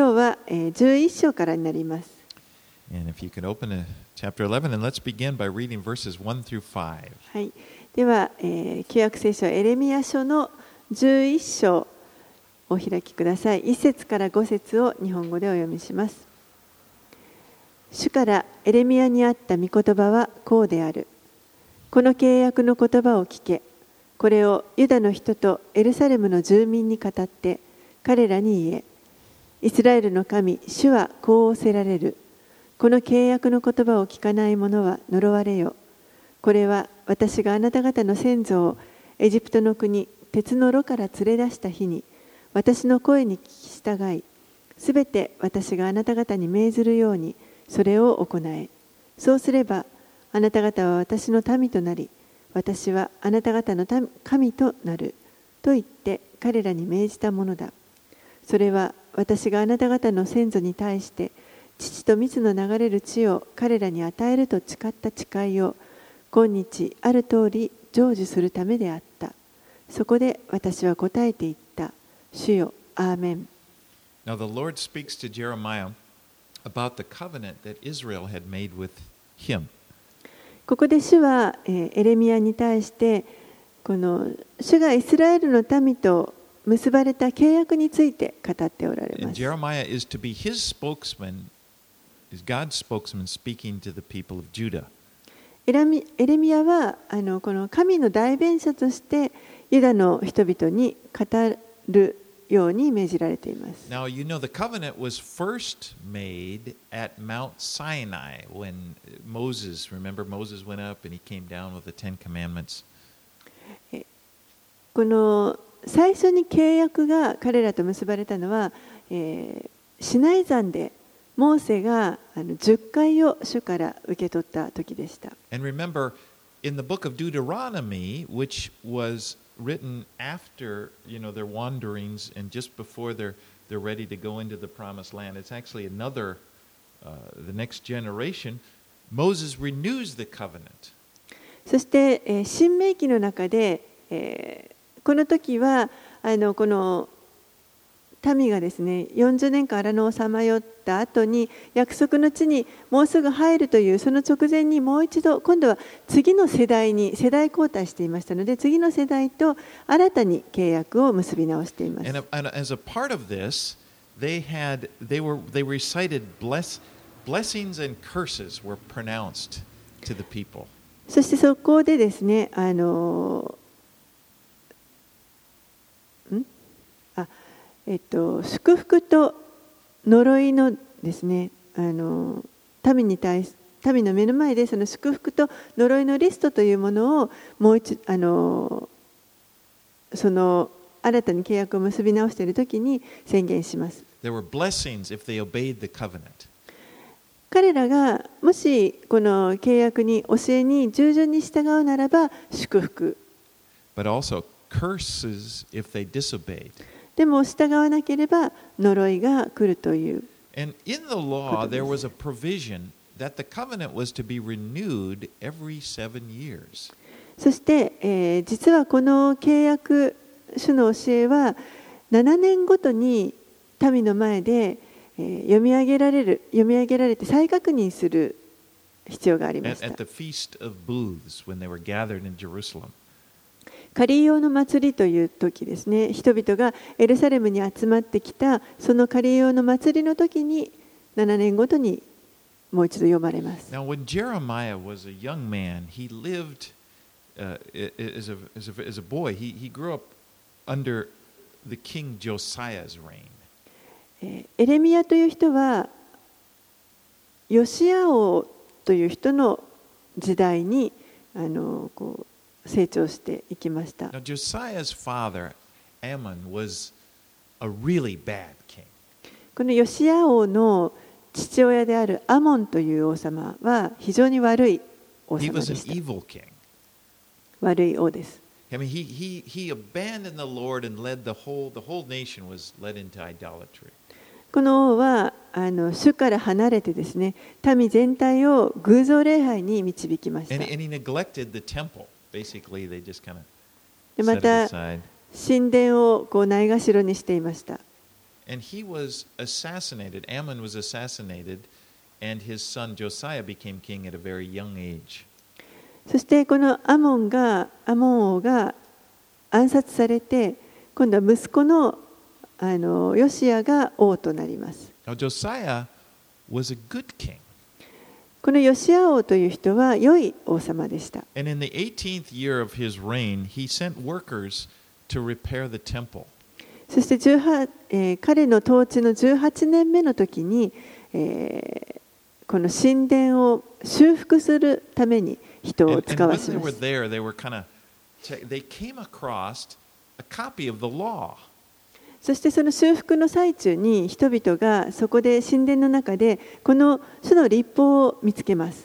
今日は、えー、11章からになります。And if you could open to chapter 11, and let's begin by reading verses 1 through 5. はい、では、えー、旧約聖書エレミア書の11章お開きください。1節から5節を日本語でお読みします。主からエレミアにあった御言葉はこうである。この契約の言葉を聞け。これをユダの人とエルサレムの住民に語って彼らに言え。イスラエルの神、主はこう仰せられる。この契約の言葉を聞かない者は呪われよ。これは私があなた方の先祖をエジプトの国鉄の炉から連れ出した日に私の声に聞き従いすべて私があなた方に命ずるようにそれを行えそうすればあなた方は私の民となり私はあなた方の神となると言って彼らに命じたものだそれは私があなた方の先祖に対して父と蜜の流れる地を彼らに与えると誓った誓いを今日ある通り成就するためであった。そこで私は答えて言った。主よ、アーメン。Now the Lord speaks to Jeremiah about the covenant that Israel had made with him. ここで主は、えーエレミアに対してこの主がイスラエルの民と結ばれた契約について語っておられます。Jeremiah is to be his spokesman, is God's spokesman speaking to the people of Judah. エラミエレミアはあのこの神の代弁者としてユダの人々に語るように命じられています。Now, you know, the covenant was first made at Mount Sinai when Moses, remember, Moses went up and he came down with the Ten Commandments. この最初に契約が彼らと結ばれたのは、えーシナイ山でモーセがあの10回を主から受け取った時でした。And remember, in the book of Deuteronomy, which was written after you know their wanderings and just before they're they're ready to go into the promised land, it's actually another uh, the next generation. Moses renews the covenant. そして、えー新明記の中で、えーこの時はあのこの民がですね40年間荒野をさまよった後に約束の地にもうすぐ入るというその直前にもう一度今度は次の世代に世代交代していましたので次の世代と新たに契約を結び直しています And, a- and as a part of this, they had they were they recited bless, blessings and curses were pronounced to the people. そしてそこでですね、あのんあえっと、祝福と呪いのですね、あの民に対し民の目の前でその祝福と呪いのリストというものをもう一あのその新たに契約を結び直している時に宣言します。彼らがもしこの契約に教えに従順に従うならば祝福 but also curses if they disobeyed. でも従わなければ呪いが来るという And in the law, there was a provision that the covenant was to be renewed every seven years. そして、えー実はこの契約書の教えは7年ごとに民の前で、えー読み上げられる読み上げられて再確認する必要がありま At, した at the Feast of Booths, when they were gathered in Jerusalem. 仮用の祭りという時ですね人々がエルサレムに集まってきたその仮用の祭りの時に7年ごとにもう一度読まれます Now, when Jeremiah was a young man, he lived uh, as, a, as, a, as a boy. He, he grew up under the king Josiah's reign. えーエレミアという人はヨシア王という人の時代にあのこう成長していきました Josiah's father, Ammon, was a really bad king. このヨシア王の父親であるアモンという王様は非常に悪い王 He 様で was an した evil king. 悪い王です I mean, he, he, he abandoned the Lord and led the whole, the whole nation was led into idolatry. この王はあの主から離れてですね民全体を偶像礼拝に導きまし And, た and he neglected the temple. でまた神殿をこうないがしろにしていました。そしてこのアモン王が暗殺されて、今度は息子の,あのヨシアが王となります。このヨシア王という人は良い王様でした。そして18、えー、彼の統治の18年目の時に、えー、この神殿を修復するために人を使わせました。そしてその修復の最中に人々がそこで神殿の中でこの主の立法を見つけます。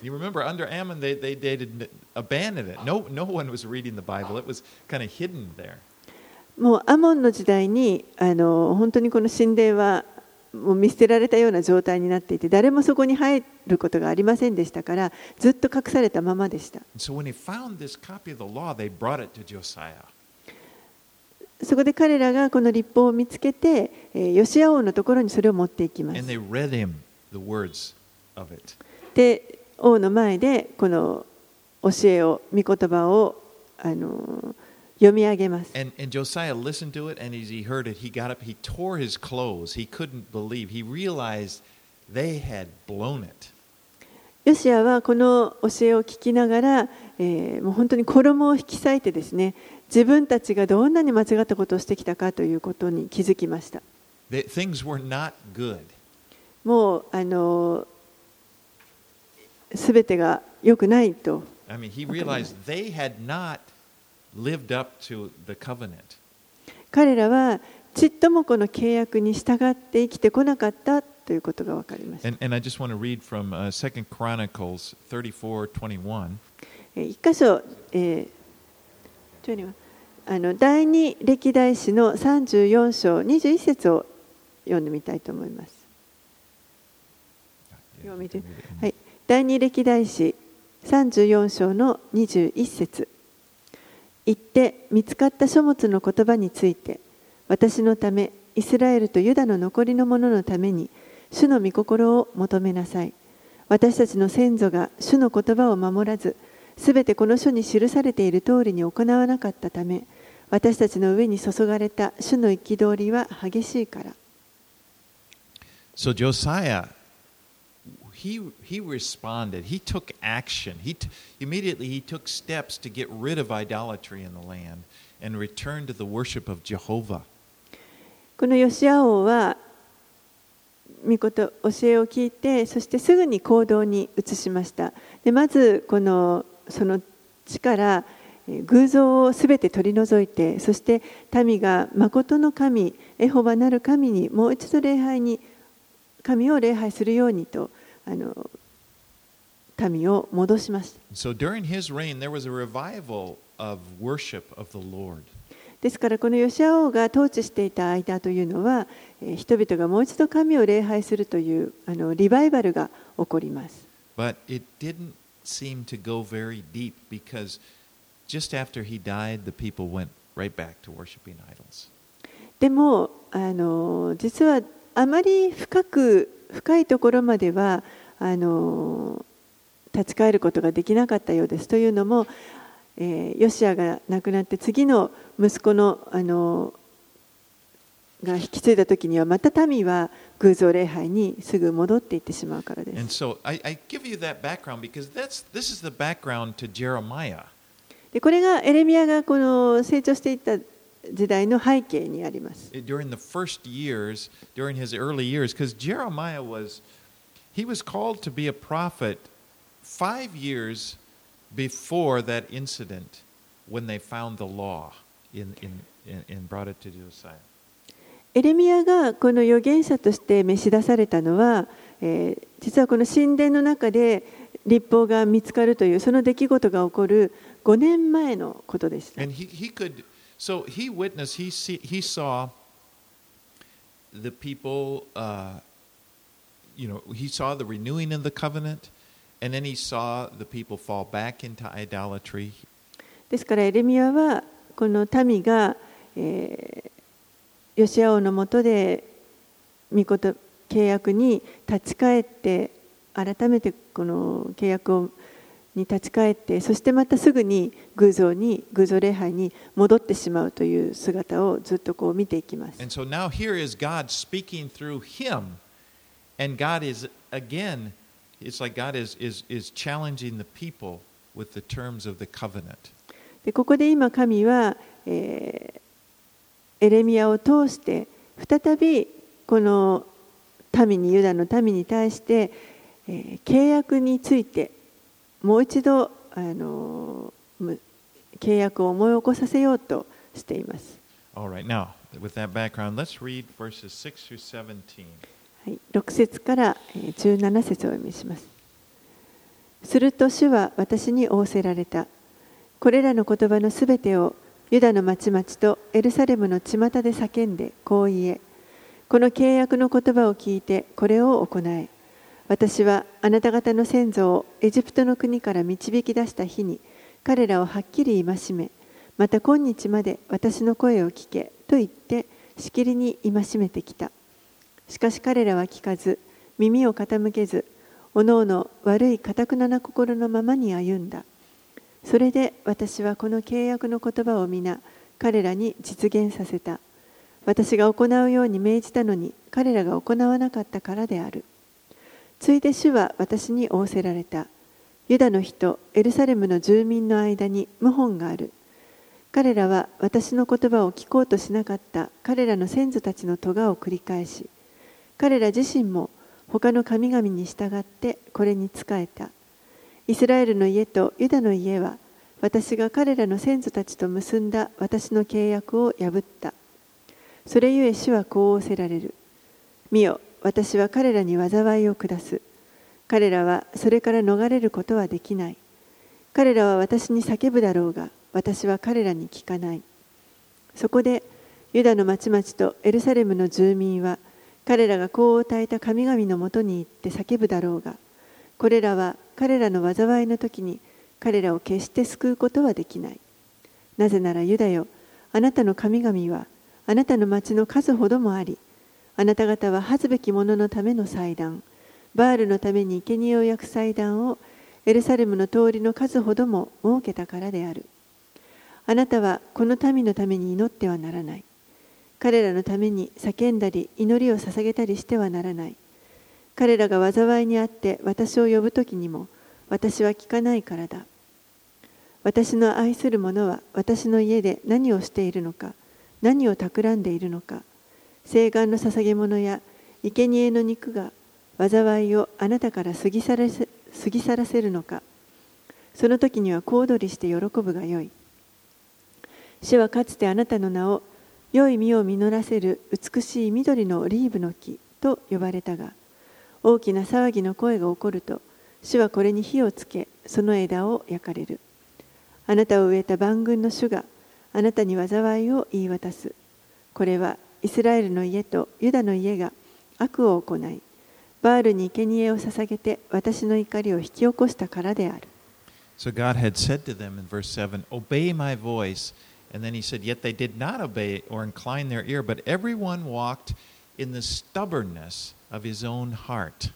もうアモンの時代にあの本当にこの神殿はもう見捨てられたような状態になっていて誰もそこに入ることがありませんでしたからずっと隠されたままでした。そこで彼らがこの立法を見つけて、えーヨシア王のところにそれを持っていきます.で王の前でこの教えを御言葉をあの読み上げます And, and Josiah listened to it, and as he heard it, he got up, he tore his clothes. He couldn't believe. He realized they had blown it. ヨシアはこの教えを聞きながら、えーもう本当に衣を引き裂いてですね自分たちがどんなに間違ったことをしてきたかということに気づきました.もうあの全てが良くないと I mean, he realized they had not lived up to the covenant. 彼らはちっともこの契約に従って生きてこなかったということが分かりました And, and I just want to read from uh, 2 Chronicles 34 21. えー一箇所、えー12はあの第二歴代史の34章21節を読んでみたいと思います。はい、第二歴代史34章の21節。行って見つかった書物の言葉について私のためイスラエルとユダの残りの者のために主の御心を求めなさい。私たちの先祖が主の言葉を守らずすべてこの書に記されている通りに行わなかったため私たちの上に注がれた主の憤りは激しいから So Josiah, he, he responded. He took action. He immediately he took steps to get rid of idolatry in the land and return to the worship of Jehovah. このヨシア王は御こと教えを聞いてそしてすぐに行動に移しましたでまずこのその地からえー偶像をすべて取り除いてそして民が誠の神エホバなる神にもう一度礼拝に神を礼拝するようにとあの民を戻しました So during his reign, there was a revival of worship of the Lord. ですからこのヨシア王が統治していた間というのはえー人々がもう一度神を礼拝するというあのリバイバルが起こります But it didn't seem to go very deep because just after he died, the people went right back to worshiping idols. でもあの実はあまり深く深いところまではあの立ち返ることができなかったようですというのも、えーヨシアが亡くなって次の息子のあのが引き継いだ時にはまた民は偶像礼拝にすぐ戻っていってしまうからで And す。so I, I give you that background because that's this is the background to Jeremiah. でこれがエレミアがこの成長していった時代の背景にあります。during the first years, during his early years, because Jeremiah was, he was called to be a prophet five years before that incident when they found the law in, in, in, and brought it to Josiah. エレミアがこの預言者として召し出されたのは、えー実はこの神殿の中で立法が見つかるというその出来事が起こる5年前のことでし。ですからエレミアはこの民が、えー、ヨシア王のもとで御事契約に立ち返って改めてこの契約をに立ち返ってそしてまたすぐに偶像に偶像礼拝に戻ってしまうという姿をずっとこう見ていきます。And so now here is God speaking through him, and God is again, it's like God is, is, is challenging the people with the terms of the covenant. でここで今神は、えーエレミアを通して再びこの民にユダの民に対して、えー契約についてもう一度あのむ契約を思い起こさせようとしています。Right, now, with that background, let's read verses 6 through 17. はい、6節からえー17節をお読みします。すると主は私に仰せられた。これらの言葉のすべてをユダの町々とエルサレムの巷で叫んでこう言え。この契約の言葉を聞いてこれを行え。私はあなた方の先祖をエジプトの国から導き出した日に彼らをはっきり戒め、また今日まで私の声を聞けと言ってしきりに戒めてきた。しかし彼らは聞かず、耳を傾けず、おのおの悪い堅くなな心のままに歩んだ。それで私はこの契約の言葉を皆、彼らに実現させた。私が行うように命じたのに、彼らが行わなかったからである。ついで主は私に仰せられた。ユダの人、エルサレムの住民の間に謀反がある。彼らは私の言葉を聞こうとしなかった彼らの先祖たちの咎を繰り返し、彼ら自身も他の神々に従ってこれに仕えた。イスラエルの家とユダの家は私が彼らの先祖たちと結んだ私の契約を破った。それゆえ主はこう仰せられる。見よ、私は彼らに災いを下す。彼らはそれから逃れることはできない。彼らは私に叫ぶだろうが、私は彼らに聞かない。そこで、ユダの町々とエルサレムの住民は、彼らがこう与えた神々のもとに行って叫ぶだろうが、これらは彼らの災いの時に彼らを決して救うことはできない。なぜならユダよ、あなたの神々はあなたの町の数ほどもあり、あなた方は恥ずべき者のための祭壇、バールのために生贄を焼く祭壇をエルサレムの通りの数ほども設けたからである。あなたはこの民のために祈ってはならない。彼らのために叫んだり祈りを捧げたりしてはならない。彼らが災いにあって私を呼ぶ時にも私は聞かないからだ。私の愛する者は私の家で何をしているのか、何を企んでいるのか、聖願の捧げ物や生贄の肉が災いをあなたから過ぎ去らせ過ぎ去らせるのか、その時には小躍りして喜ぶがよい。主はかつてあなたの名を良い実を実らせる美しい緑のオリーブの木と呼ばれたが、大きな騒ぎの声が起こると、主はこれに火をつけ、その枝を焼かれる。あなたを植えた万軍の主があなたに災いを言い渡す。これはイスラエルの家とユダの家が悪を行い、バールに生贄を捧げて私の怒りを引き起こしたからである。So God had said to them in verse 7, Obey my voice. And then he said, Yet they did not obey or incline their ear, but everyone walked in the stubbornness of his own heart.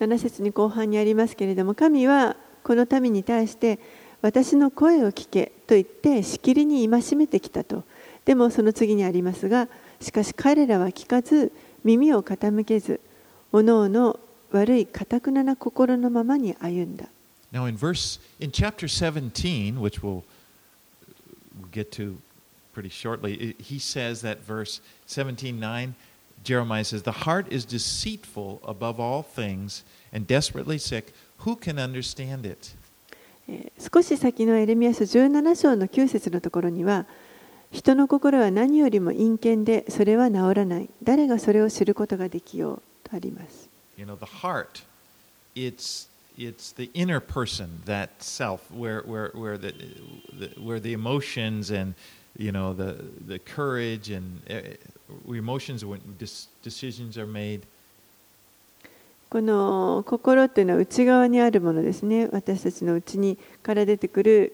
7節に後半にありますけれども、神はこの民に対して、私の声を聞けと言ってしきりに戒めてきたと。でもその次にありますが、しかし彼らは聞かず、耳を傾けず、おのおの悪いかたくなな心のままに歩んだ。Now, in verse in chapter 17, which we'll get to pretty shortly, he says that verse 17:9, Jeremiah says, "The heart is deceitful above all things and desperately sick. Who can understand it?" えー少し先のエレミア書17章の9節のところには、人の心は何よりも陰険でそれは治らない。誰がそれを知ることができようとあります。心というのは内側にあるものですね。私たちの内から出てくる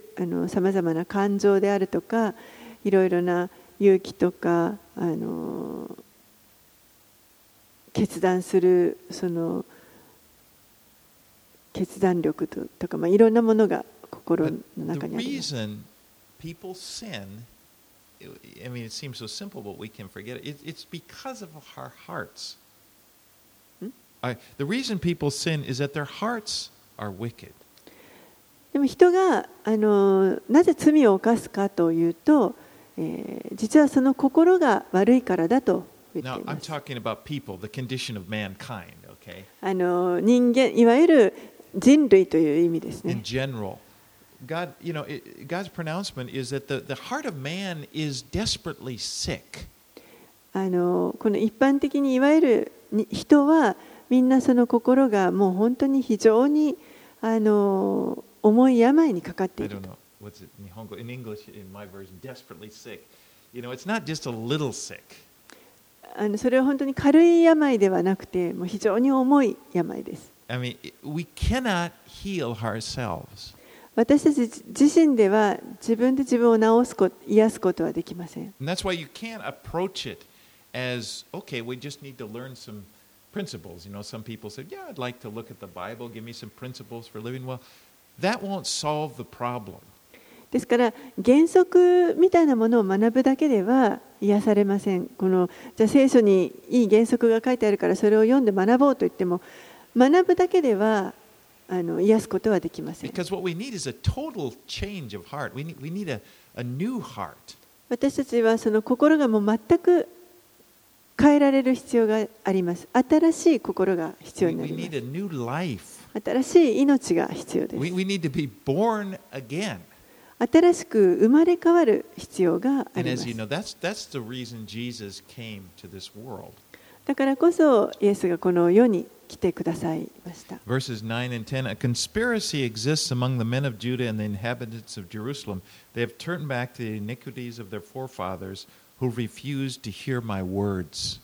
さまざまな感情であるとかいろいろな勇気とかあの決断するその決断力ととか、まあ、いろんなものが心の中にあります。people sin, I mean, it seems so simple, but we can forget it. it it's because of our hearts. Hmm? I, the reason people sin is that their hearts are wicked. でも人があのなぜ罪を犯すかというと、えー実はその心が悪いからだと言って Now, いま I'm す。talking about people, the condition of mankind, okay? あの人間いわゆる人類という意味です In ね。general. God, you know, God's pronouncement is that the, the heart of man is desperately sick. あのこの一般的にいわゆるに人はみんなその心がもう本当に非常にあの重い病にかかっていると. What's it? Nihongo? In English, in my version, desperately sick. You know, it's not just a little sick. あのそれは本当に軽い病ではなくてもう非常に重い病です I mean, it- we cannot heal ourselves. 私たち自身では自分で自分を治すこと癒すことはできません And that's why you can't approach it as, okay, we just need to learn some principles. You know, some people say, yeah, I'd like to look at the Bible, give me some principles for living well. That won't solve the problem. ですから原則みたいなものを学ぶだけでは癒されません。このじゃあ聖書にいい原則が書いてあるからそれを読んで学ぼうと言っても学ぶだけではあの癒すことはできません.私たちはその心がもう全く変えられる必要があります。新しい心が必要になりま.す。新しい命が必要です新しく生まれ変わる必要があります you know, that's, that's. だからこそイエスがこの世に来てくださいました Verses 9 and 10 A conspiracy exists among the men of Judah and the inhabitants of Jerusalem. They have turned back to the iniquities of their forefathers who refused to hear my words.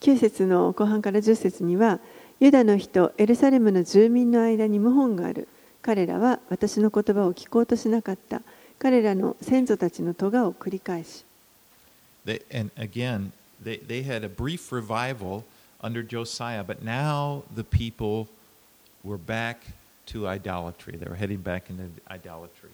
9節の後半から10節にはユダの人エルサレムの住民の間に謀反がある彼らは私の言葉を聞こうとしなかった彼らの先祖たちの咎を繰り返し They, and again, they, they had a brief revival under Josiah, but now the people were back to idolatry. They were heading back into idolatry.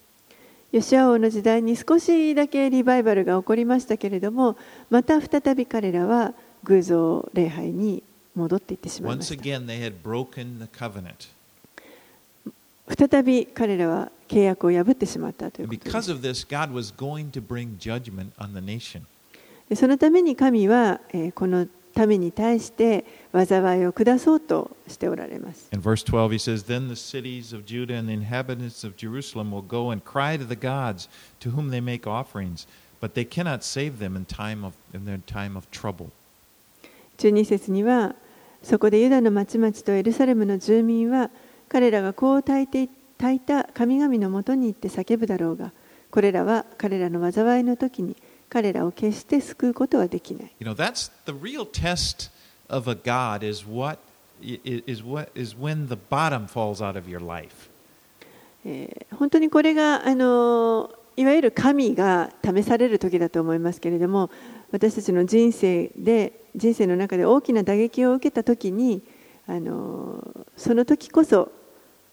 ヨシア王の時代に少しだけリバイバルが起こりましたけれどもまた再び彼らは偶像礼拝に戻っていってしまいま Once した again, they had broken the covenant. 再び彼らは契約を破ってしまったというで。そのために神はこのために対して災いを下そうとしておられます。十二節にはそこでユダの町々とエルサレムの住民は彼らがこう焚いて焚いた神々のもとに行って叫ぶだろうがこれらは彼らの災いの時に彼らを決して救うことはできない。You know, that's the real test of a God is what is what is when the bottom falls out of your life. えー本当にこれがあのいわゆる神が試される時だと思いますけれども私たちの人生で人生の中で大きな打撃を受けた時にあのその時こそ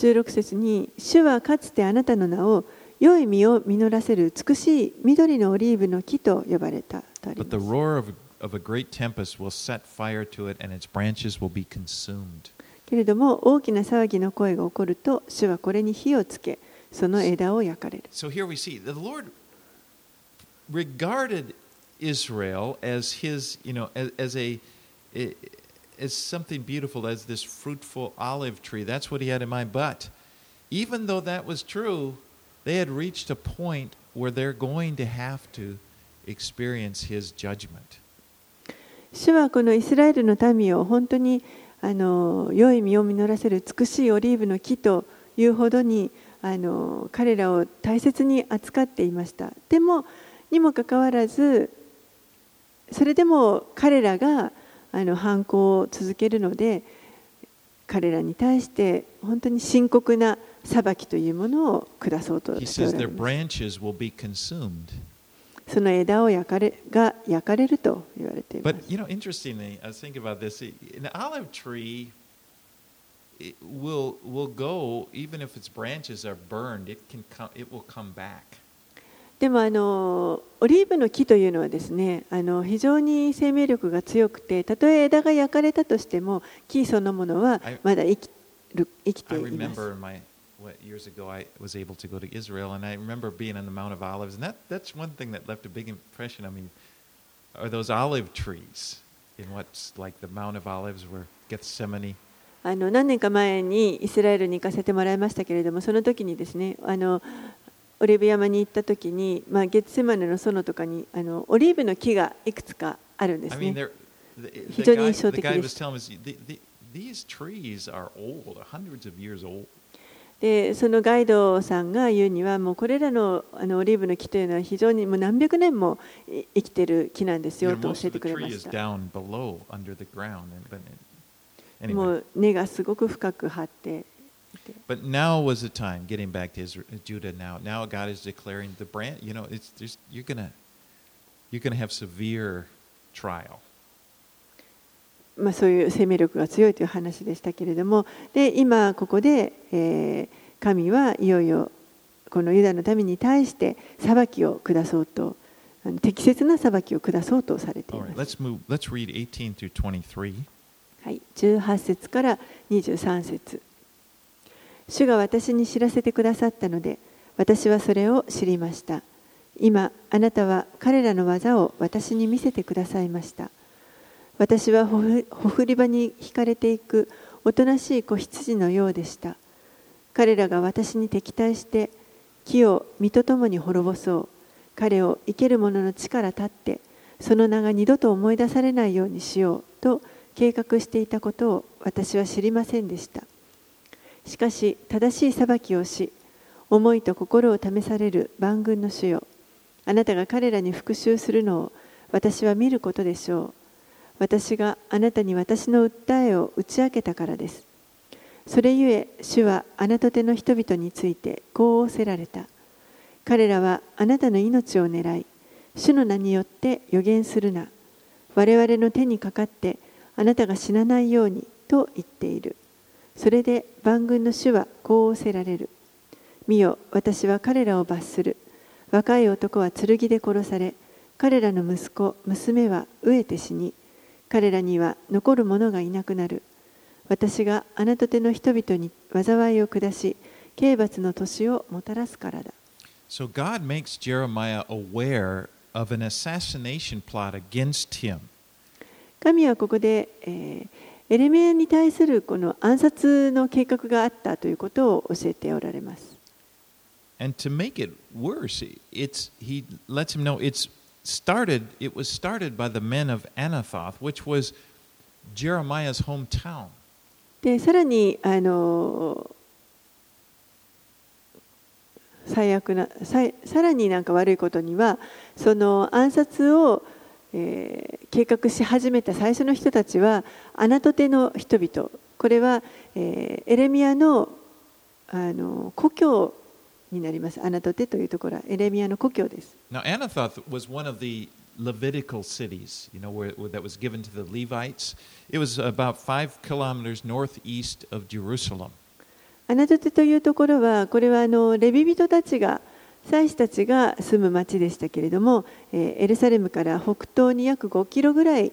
16節に「主はかつてあなたの名を良い実を実らせる美しい緑のオリーブの木と呼ばれた」とあります。けれども大きな騒ぎの声が起こると主はこれに火をつけその枝を焼かれる。So here we see the Lord regarded Israel as his, you know, as, as a, a as something beautiful, as this fruitful olive tree. That's what he had in mind. But even though that was true, they had reached a point where they're going to have to experience his judgment. 主はこのイスラエルの民を本当にあの良い実を実らせる美しいオリーブの木というほどにあの彼らを大切に扱っていましたでもにもかかわらずそれでも彼らがあの反抗を続けるので彼らに対して本当に深刻な裁きというものを下そうとしておます.その枝を焼かれが焼かれると言われていま But す you know, interestingly, I was thinking about this. An olive tree it will will go even if its branches are burned. It can come. It will come back. でもあのオリーブの木というのはですねあの非常に生命力が強くてたとえ枝が焼かれたとしても木そのものは I- まだ生きる生きて I います what years ago I was able to go to Israel, and I remember being on the Mount of Olives, and that that's one thing that left a big impression on me. Are those olive trees in what's like the Mount of Olives, where Gethsemane? あの何年か前にイスラエルに行かせてもらいましたけれどもその時にですねあのオリーブ山に行った時に、まあ、ゲッツセマネの園とかにあのオリーブの木がいくつかあるんですね。非常に印象的で。そのガイドさんが言うには、もうこれらの,あのオリーブの木というのは非常にもう何百年も生きてる木なんですよと教えてくれました。もう根がすごく深く張って。いて but now was the time. Getting back to Israel, Judah now. Now God is declaring the brand. You know, it's there's, you're gonna you're gonna have severe trial. まあ、そういう生命力が強いという話でしたけれどもで今ここで、えー神はいよいよこのユダの民に対して裁きを下そうと適切な裁きを下そうとされていま right, す。let's move. Let's read 18 through 23. はい、18節から23節主が私に知らせてくださったので私はそれを知りました。今あなたは彼らの技を私に見せてくださいました。私はほふり場に引かれていくおとなしい子羊のようでした。彼らが私に敵対して木を実とともに滅ぼそう。彼を生ける者の地から立ってその名が二度と思い出されないようにしようと計画していたことを私は知りませんでした。しかし正しい裁きをし思いと心を試される万軍の主よ。あなたが彼らに復讐するのを私は見ることでしょう。私があなたに私の訴えを打ち明けたからです。それゆえ主はあなた手の人々についてこう仰せられた。彼らはあなたの命を狙い主の名によって予言するな。我々の手にかかってあなたが死なないようにと言っている。それで万軍の主はこう仰せられる。見よ私は彼らを罰する。若い男は剣で殺され彼らの息子娘は飢えて死に彼らには残る者がいなくなる。私があなた手の人々に災いを下し刑罰の年をもたらすからだ。So God makes Jeremiah aware of an assassination plot against him. 神はここで、えーエレメアに対するこの暗殺の計画があったということを教えておられます。で、さらに、あの、最悪な、さ,さらになんか悪いことには、その暗殺をえー計画し始めた最初の人たちはアナトテの人々これは、えーエレミアのあの故郷になりますアナトテというところはエレミアの故郷です Now Anathoth was one of the Levitical cities, you know, where, where that was given to the Levites. It was about five kilometers northeast of Jerusalem. アナトテというところはこれはあのレビ人たちが祭司たちが住む町でしたけれども、えーエルサレムから北東に約5キロぐらい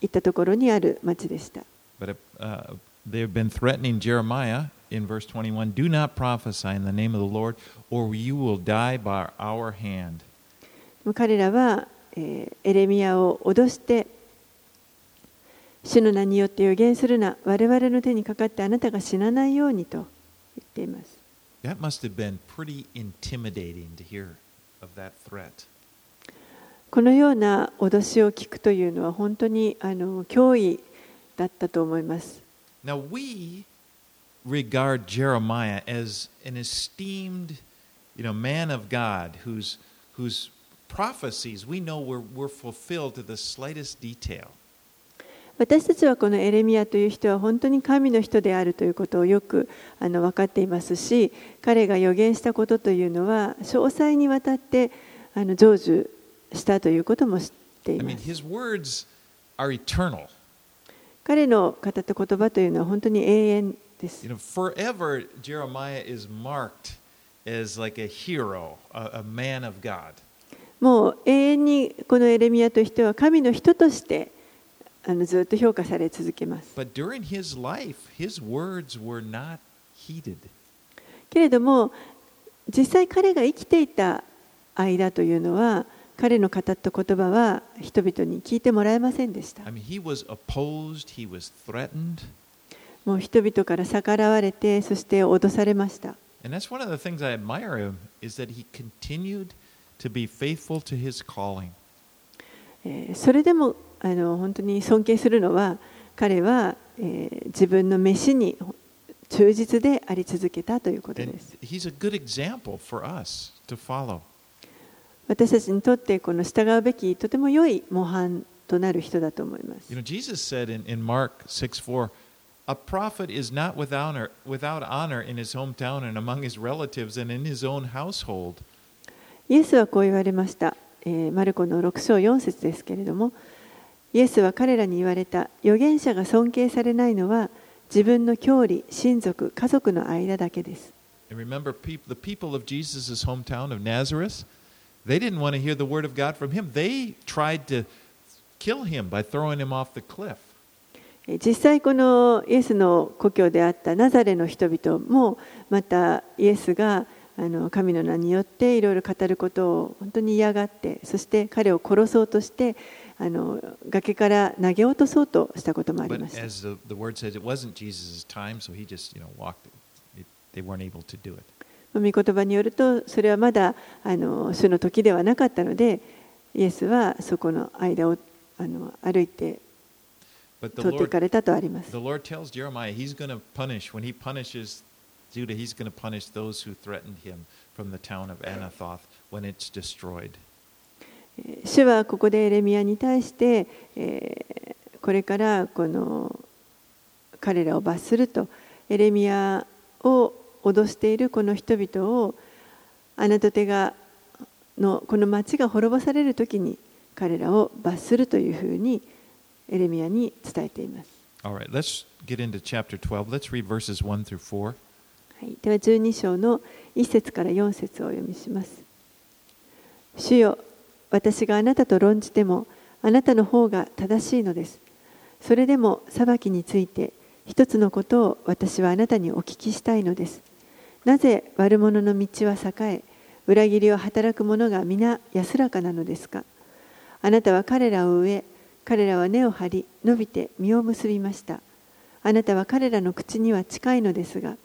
行ったところにある町でした。But uh, they've been threatening Jeremiah in verse 21 Do not prophesy in the name of the Lord, or you will die by our hand. 彼らは、えーエレミアを脅して主の名によって予言するな我々の手にかかってあなたが死なないようにと言っています That must have been pretty intimidating to hear of that threat. このような脅しを聞くというのは本当にあの脅威だったと思います。 Now, we regard Jeremiah as an esteemed you know, man of God whose, whose prophecies we know were, were fulfilled to the slightest detail. 私たちはこのエレミアという人は本当に神の人であるということをよくあの分かっていますし彼が予言したことというのは詳細にわたってあの成就したということも知っています.彼の語った言葉というのは本当に永遠です You know, forever Jeremiah is marked as like a hero, a, a man of God. もう永遠にこのエレミアという人は神の人としてあのずっと評価され続けます But during his life, his words were not heeded. けれども実際彼が生きていた間というのは彼の語った言葉は人々に聞いてもらえませんでした I mean, he was opposed, he was threatened. もう人々から逆らわれてそして脅されました And that's one of the things I admire him is that he continued to be faithful to his calling. えーそれでもあの本当に尊敬するのは彼は、えー自分の飯に忠実であり続けたということです.私たちにとってこの従うべきとても良い模範となる人だと思います You know, Jesus said in, in Mark 6 4, a prophet is not without honor, without honor in his hometown and among his relatives and in his own household. イエスはこう言われました、えーマルコの6章4節ですけれどもイエスは彼らに言われた預言者が尊敬されないのは自分の郷里親族家族の間だけです remember, the people of Jesus' hometown of Nazareth, they didn't want to hear the word of God from him. They tried to kill him by throwing him off the cliff. えー実際このイエスの故郷であったナザレの人々もまたイエスがあの神の名によっていろいろ語ることを本当に嫌がってそして彼を殺そうとしてあの崖から投げ落とそうとしたこともありました.御言葉によるとそれはまだあの主の時ではなかったのでイエスはそこの間をあの歩いて通っていかれたとあります the Lord tells Jeremiah he's going to punish, when he punishes Judah, he's going to punish those who threatened him from the town of Anathoth when it's destroyed. えー主はここでエレミアに対して、えーこれからこの彼らを罰するとエレミアを脅しているこの人々をあなた手がのこの町が滅ぼされる時に彼らを罰するというふうにエレミアに伝えています。All right, let's get into chapter 12. Let's read verses 1 through 4. はい、では12章の1節から4節をお読みします。主よ、私があなたと論じてもあなたの方が正しいのです。それでも裁きについて一つのことを私はあなたにお聞きしたいのです。なぜ悪者の道は栄え、裏切りを働く者が皆安らかなのですかあなたは彼らを植え、彼らは根を張り、伸びて実を結びました。あなたは彼らの口には近いのですが、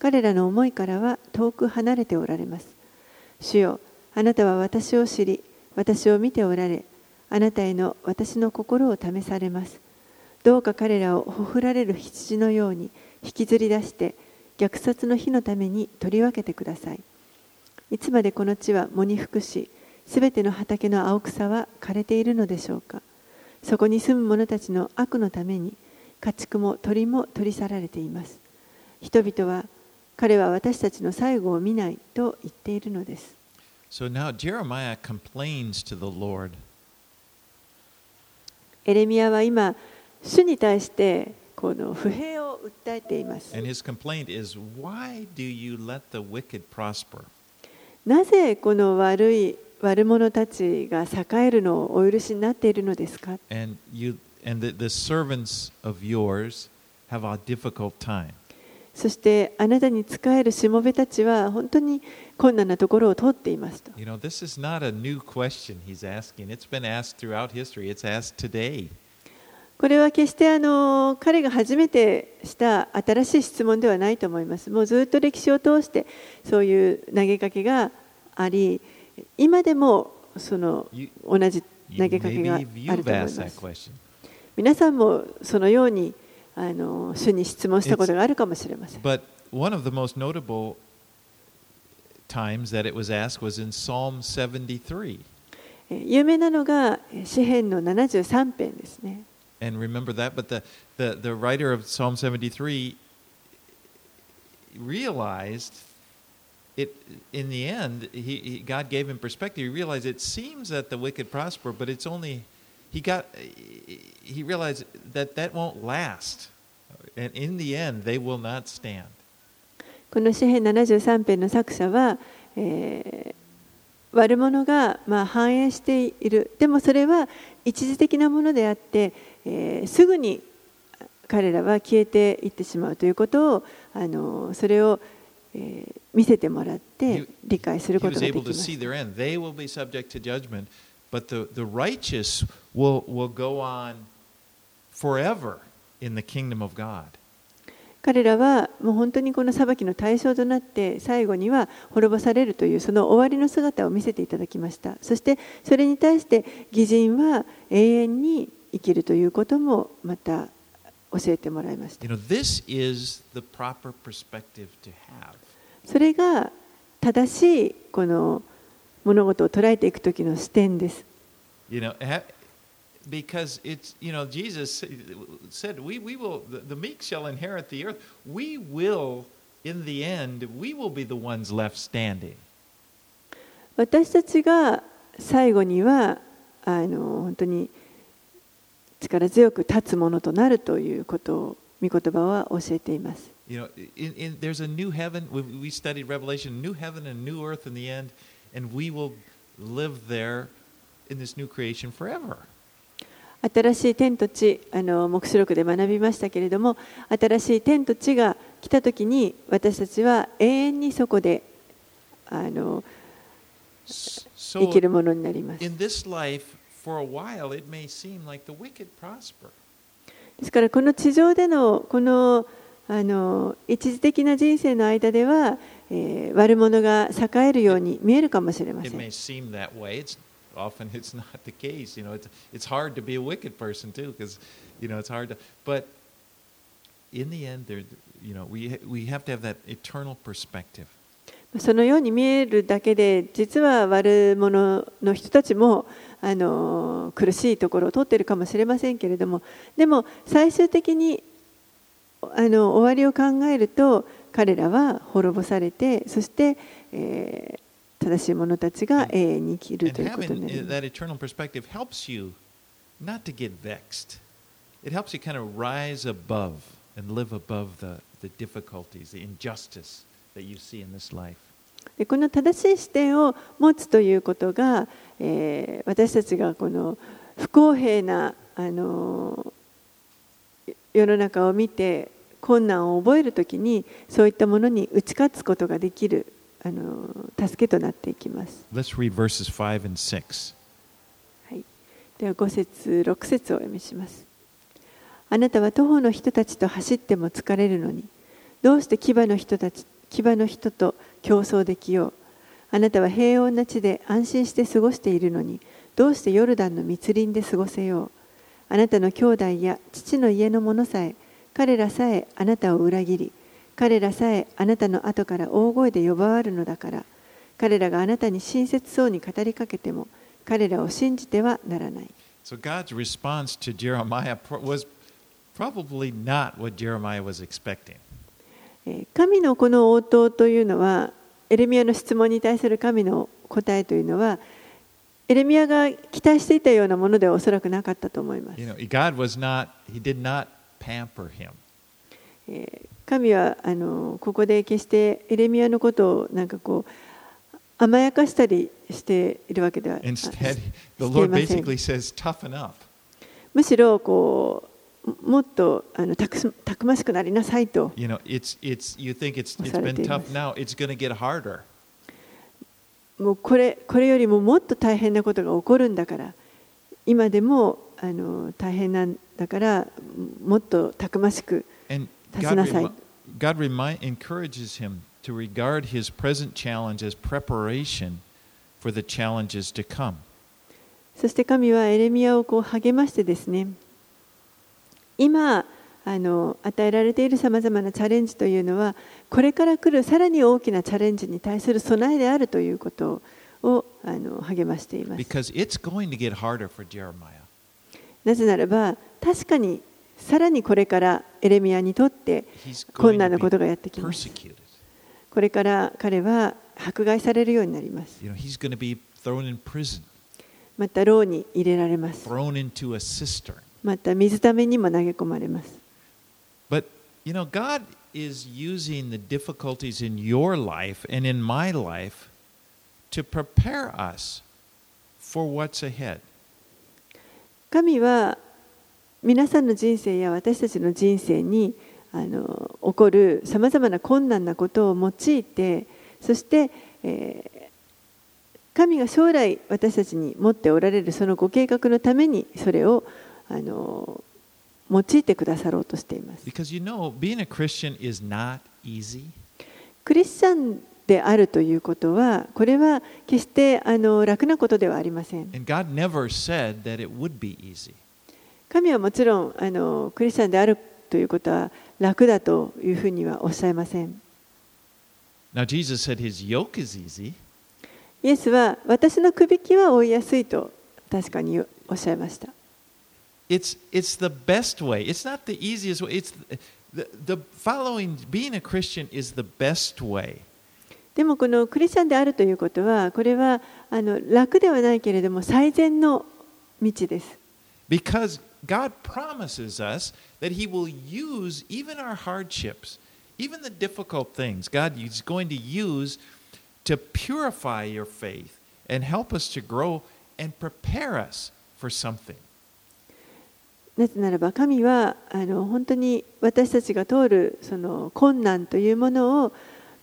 彼らの思いからは遠く離れておられます。主よ、あなたは私を知り、私を見ておられ、あなたへの私の心を試されます。どうか彼らをほふられる羊のように引きずり出して、虐殺の日のために取り分けてください。いつまでこの地は藻に服し、すべての畑の青草は枯れているのでしょうか。そこに住む者たちの悪のために、家畜も鳥も取り去られています。人々は、彼は私たちの最後を見ないと言っているのです。So now Jeremiah complains to the Lord. エレミアは今、主に対してこの不平を訴えています。 And his complaint is, Why do you let the wicked prosper? なぜこの悪い悪者たちが栄えるのをお許しになっているのですか And you and the, the servants of yours have a difficult time. そしてあなたに仕えるしもべたちは本当に困難なところを通っていますと。You know, this is not a new question he's asking. It's been asked throughout history. It's asked today. これは決してあの彼が初めてした新しい質問ではないと思います。もうずっと歴史を通してそういう投げかけがあり、今でもその同じ投げかけがあると思います。皆さんもそのようにあの主に質問したことがあるかもしれません。 But one of the most notable times that it was asked was in Psalm 73. えー有名なのがえー詩編の73編ですね。 And remember that, but the, the, the writer of Psalm 73 realized it in the end, he, he, God gave him perspective. He realized it seems that the wicked prosper, but it's only, he got, he realized that that won't last. And in the end, they will not stand. この詩編73編の作者は、えー悪者がまあ繁栄しているでもそれは一時的なものであって、えーすぐに彼らは消えていってしまうということをあのそれを、えー見せてもらって理解することができます彼らはもう本当にこの裁きの対象となって最後には滅ぼされるというその終わりの姿を見せていただきました。そしてそれに対して義人は永遠に生きるということもまた教えてもらいました。それが正しいこの物事を捉えていく時の視点です You know, because it's, you know, Jesus said, we, we will, the, the meek shall inherit the earth. We will, in the end, we will be the ones left standing. 私たちが最後にはあの本当に力強く立つものとなるということを御言葉は教えています You know, in, in, there's a new heaven. We, we studied Revelation, new heaven and new earth in the end, 新しい天と地、あの目視録で学びましたけれども、新しい天と地が来たときに、私たちは永遠にそこであの生きるものになります。ですから、この地上でのこのあの一時的な人生の間では、えー、悪者が栄えるように見えるかもしれません。そのように見えるだけで実は悪者の人たちもあの苦しいところを通ってるかもしれませんけれどもでも最終的にあの終わりを考えると彼らは滅ぼされてそして、えー、正しい者たちが永遠に生きるということです。この正しい視点を持つということが、えー、私たちがこの不公平なあの、世の中を見て困難を覚えるときにそういったものに打ち勝つことができるあの助けとなっていきます。Let's read verses 5 and 6. はい、では5節6節をお読みします。あなたは徒歩の人たちと走っても疲れるのにどうして牙の人たち牙の人と競争できよう？あなたは平穏な地で安心して過ごしているのにどうしてヨルダンの密林で過ごせよう？あなたの兄弟や父の家の者さえ彼らさえあなたを裏切り彼らさえあなたの後から大声で呼ばわるのだから彼らがあなたに親切そうに語りかけても彼らを信じてはならない So God's response to Jeremiah was probably not what Jeremiah was expecting. えー神のこの応答というのはエレミアの質問に対する神の答えというのはエレミアが期待していたようなものではおそらくなかったと思います。神はあのここで決してエレミアのことをなんかこう甘やかしたりしているわけではあり ません。むしろこうもっとあのた,くたくましくなりなさいと。You know, it's, it's, you think it's, it's been tough now, it's going to get harder. もうこれこれよりももっと大変なことが起こるんだから今でもあの大変なんだからもっとたくましく立ちなさい God remi- encourages him to regard his present challenge as preparation for the challenges to come. そして神はエレミアをこう励ましてですね今あの与えられているさまざまなチャレンジというのはこれから来るさらに大きなチャレンジに対する備えであるということをあの励ましています。なぜならば確かにさらにこれからエレミアにとって困難なことがやってきます。これから彼は迫害されるようになります。また牢に入れられます。また水ためにも投げ込まれます。But, you know, God is using the difficulties in your life and in my life to prepare us for what's ahead. 神は皆さんの人生や私たちの人生にあの起こるさまざまな困難なことを用いてそして、えー神が将来私たちに持っておられるそのご計画のためにそれをあの用いてくださろうとしています。Because, you know, being a Christian is not easy. クリスチャンであるということはこれは決してあの楽なことではありません。And God never said that it would be easy. 神はもちろんあのクリスチャンであるということは楽だというふうにはおっしゃいません。Now, Jesus said his yoke is easy, イエスは私のくびきは追いやすいと確かにおっしゃいました。it's, it's the best way. It's not the easiest way. It's the, the following, being a Christian is the best way. でもこのクリスチャンであるということはこれはあの楽ではないけれども最善の道です。 Because God promises us that He will use even our hardships, even the difficult things, God is going to use to purify your faith and help us to grow and prepare us for something. なぜならば神はあの本当に私たちが通るその困難というものを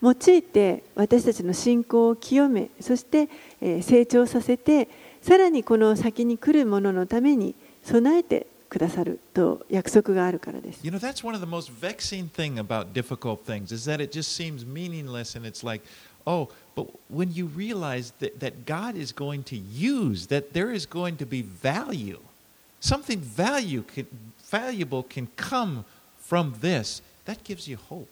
用いて私たちの信仰を清めそして、えー成長させてさらにこの先に来るもののために備えてくださると約束があるからです。You know, that's one of the most vexing thing about difficult things is that it just seems meaningless and it's like, oh, but when you realize that, that God is going to use, that there is going to be value, something value can, valuable can come from this, that gives you hope.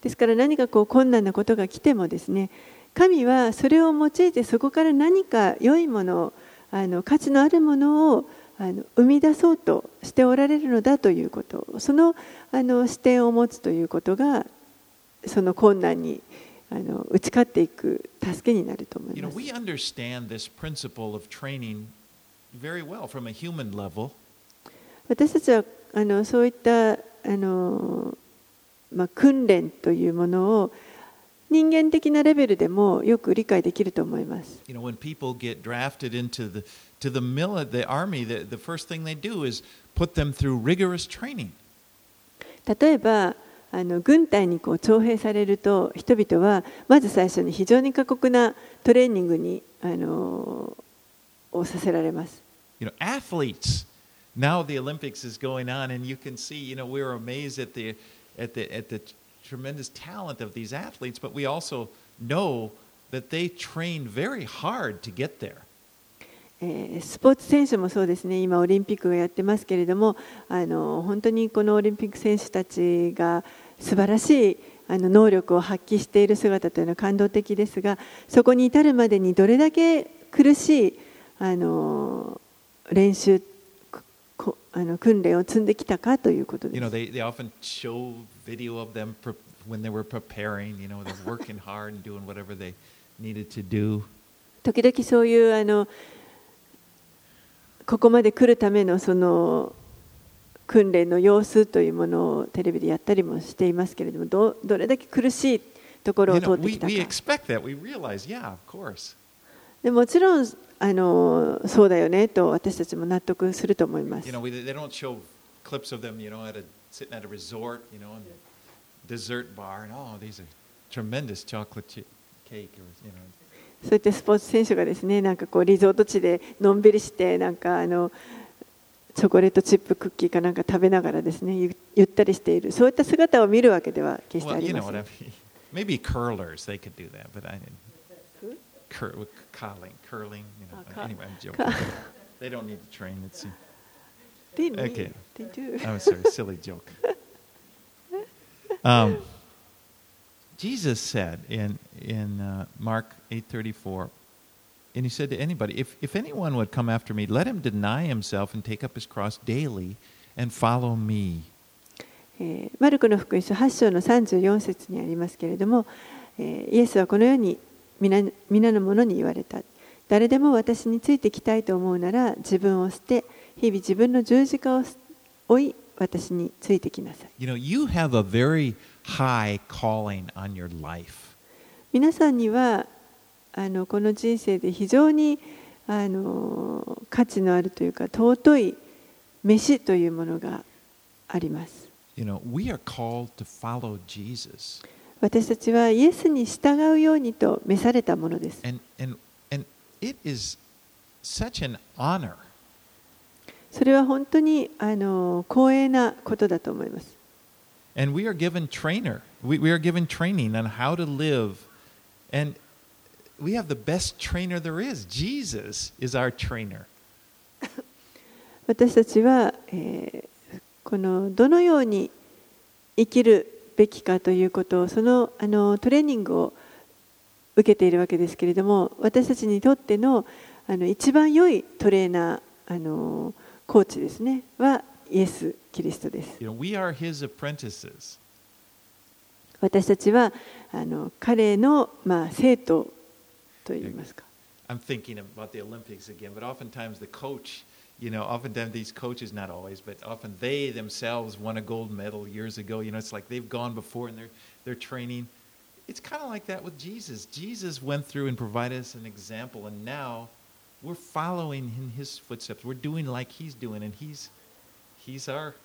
ですから何かこう困難なことが来てもですね神はそれを用いてそこから何か良いものをあの価値のあるものをあの生み出そうとしておられるのだということそのあの視点を持つということがその困難にあの打ち勝っていく助けになると思 You い know, ます。we understand very well from a human level. まあ、訓練というものを人間的なレベルでもよく理解できると思います。例えば、あの軍隊にこう徴兵されると、人々はまず最初に非常に過酷なトレーニングに、あの、をさせられます。You know, athletes. Now the Olympics is going on, and you can see. You know, we're amazed at the at the at the tremendous talent of these athletes, but we also know that they train very hard to get there. えースポーツ選手もそうですね今オリンピックがやってますけれどもあの本当にこのオリンピック選手たちが素晴らしいあの能力を発揮している姿というのは感動的ですがそこに至るまでにどれだけ苦しいあの練習こあの訓練を積んできたかということで You す know, they, they often show video of them when they were preparing. You know, they're working hard and doing whatever they needed to do. 時々そういうあのここまで来るためのその訓練の様子というものをテレビでやったりもしていますけれどもどどれだけ苦しいところ You を通 know, って we, きた we か expect that. We realize, yeah, of course. でもちろんあのそうだよねと私たちも納得すると思います You know, we, they don't show clips of them, you know, at a, sitting at a resort, you know, the dessert bar, and oh, these are tremendous chocolate cake, or you know. そういったスポーツ選手がですねなんかこうリゾート地でのんびりしてなんかあのチョコレートチップクッキーかなんか食べながらですねゆゆったりしているそういった姿を見るわけでは決してあ Well, り you ま know せ what ん I mean. Maybe curlers, they could do that, but I didn't. Cur- with curling, curling, you know. Oh, cur- anyway, I'm joking. They don't need to train. It's, They need, Okay. they do. I'm sorry, silly joke. Um, Jesus said in in uh, Mark 8:34, and he said to anybody, if if anyone would come after me, let him deny himself and take up his cross daily and follow me. えーマルコの福音書8章の34節にありますけれども、えーイエスはこのように皆皆の者に言われた誰でも私についてきたいと思うなら自分を捨て日々自分の十字架を追い私についてきなさい You know, you have a very high calling on your life. 皆さんにはあのこの人生で非常にあの価値のあるというか尊い飯というものがあります You know, we are called to follow Jesus. 私たちはイエスに従うようにと召されたものです。それは本当にあの光栄なことだと思います。私たちは、えー、このどのように生きるべきかということをそのあのトレーニングを受けているわけですけれども私たちにとってのあの一番良いトレーナーあのコーチですねはイエス・キリストです。私たちはあの彼の、まあ、生徒といいますか。I'm thinking about the Olympics again, but oftentimes the coach, you know, oftentimes these coaches, not always, but often they themselves won a gold medal years ago. You know, it's like they've gone before and they're, they're training. It's kind of like that with Jesus. Jesus went through and provided us an example, and now we're following in his footsteps. We're doing like he's doing, and he's, he's our,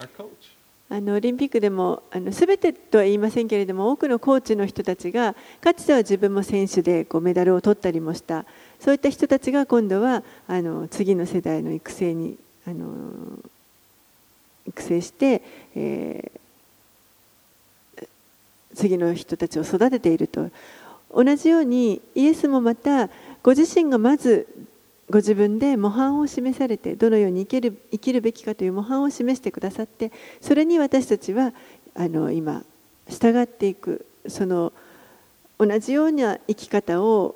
our coach. あのオリンピックでもあの全てとは言いませんけれども多くのコーチの人たちがかつては自分も選手でこうメダルを取ったりもした そういった人たちが今度はあの次の世代の育成にあの育成して、えー次の人たちを育てていると。同じようにイエスもまたご自身がまずご自分で模範を示されてどのように生きる生きるべきかという模範を示してくださってそれに私たちはあの今従っていくその同じような生き方を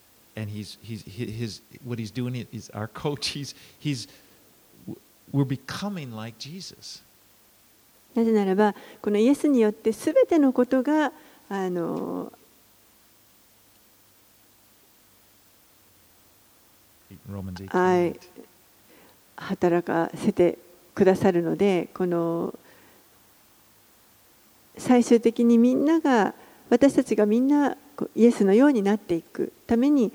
And he's, he's, he- his, what he's doing is our coach. He's, he's, we're becoming like Jesus. なぜならばこのイエスによってすべてのことがあの Romans 8. はい働かせてくださるのでこの最終的にみんなが私たちがみんなイエスのようになっていくために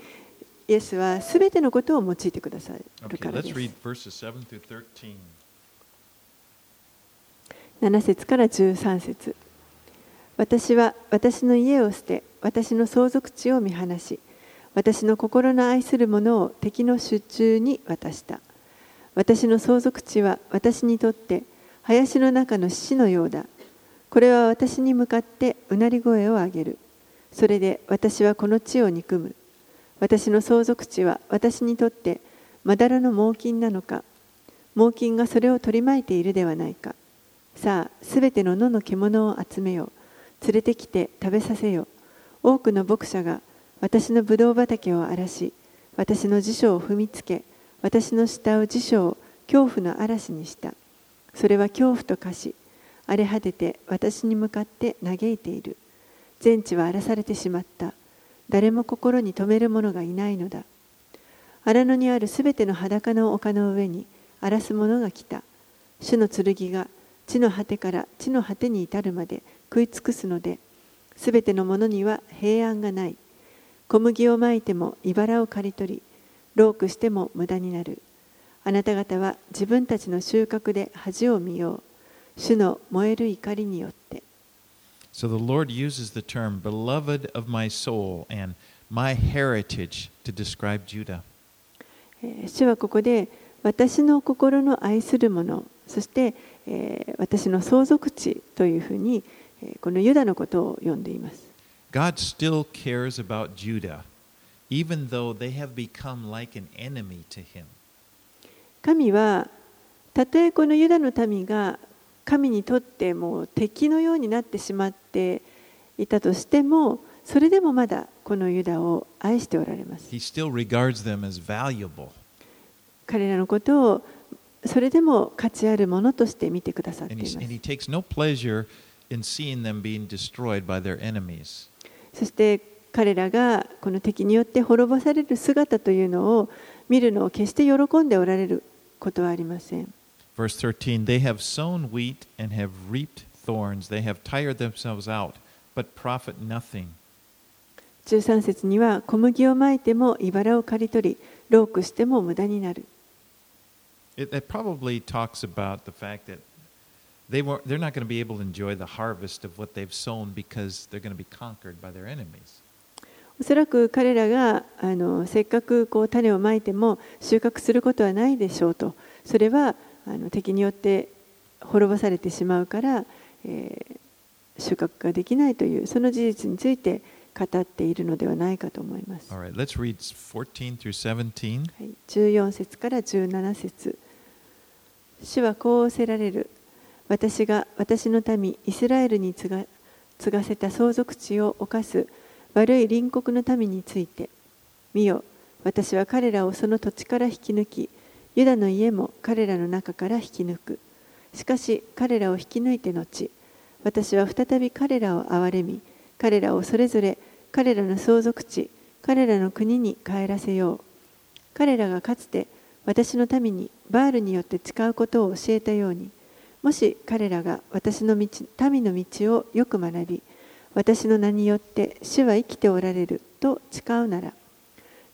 イエスはすべてのことを用いてくださるからです。read verses 7 through 13. 7節から13節私は私の家を捨て私の相続地を見放し私の心の愛する者を敵の手中に渡した私の相続地は私にとって林の中の獅子のようだこれは私に向かってうなり声を上げるそれで私はこの地を憎む私の相続地は私にとってまだらの猛禽なのか猛禽がそれを取り巻いているではないかさあ、すべての野の獣を集めよう。連れてきて食べさせよ。多くの牧者が私のブドウ畑を荒らし、私の辞書を踏みつけ、私の下を辞書を恐怖の嵐にした。それは恐怖と化し、荒れ果てて私に向かって嘆いている。全地は荒らされてしまった。誰も心に留める者がいないのだ。荒野にあるすべての裸の丘の上に荒らす者が来た。主の剣が地の果てから地の果てに至るまで食い尽くすので、すべてのものには平安がない。小麦をまいても茨を刈り取り、労苦しても無駄になるあなた方は自分たちの収穫で恥を見よう主の燃える怒りによって So the Lord uses the term beloved of my soul and my heritage to describe Judah. えー主はここで私の心の愛するものそして、えー私の相続地というふうに、えーこのユダのことを呼んでいます God still cares about Judah, even though they have become like an enemy to him. 神はたとえこのユダの民が神にとってもう敵のようになってしまっていたとしてもそれでもまだこのユダを愛しておられます.彼らのことをそれでも価値あるものとして見てくださっています.そして彼らがこの敵によって滅ぼされる姿というのを見るのを決して喜んでおられることはありません。Verse 13 They have sown wheat and have reaped thorns. They have tired themselves out, but profit nothing. 13節には小麦をまいても茨を刈り取り、労苦しても無駄になる。 It, it probably talks about the fact that they were, they're not going to be able to enjoy the harvest of what they've sown because they're going to be conquered by their enemies. おそらく彼らがあのせっかくこう種をまいても収穫することはないでしょうと。それは あの敵によって滅ぼされてしまうから、えー収穫ができないというその事実について語っているのではないかと思います。Right, let's read 14 through 17. はい、14節から17節主はこう仰せられる私が私の民イスラエルに継が継がせた相続地を侵す悪い隣国の民について見よ私は彼らをその土地から引き抜きユダの家も彼らの中から引き抜く。しかし彼らを引き抜いて後私は再び彼らを憐れみ彼らをそれぞれ彼らの相続地彼らの国に帰らせよう。彼らがかつて私の民にバールによって誓うことを教えたようにもし彼らが私の道民の道をよく学び私の名によって主は生きておられると誓うなら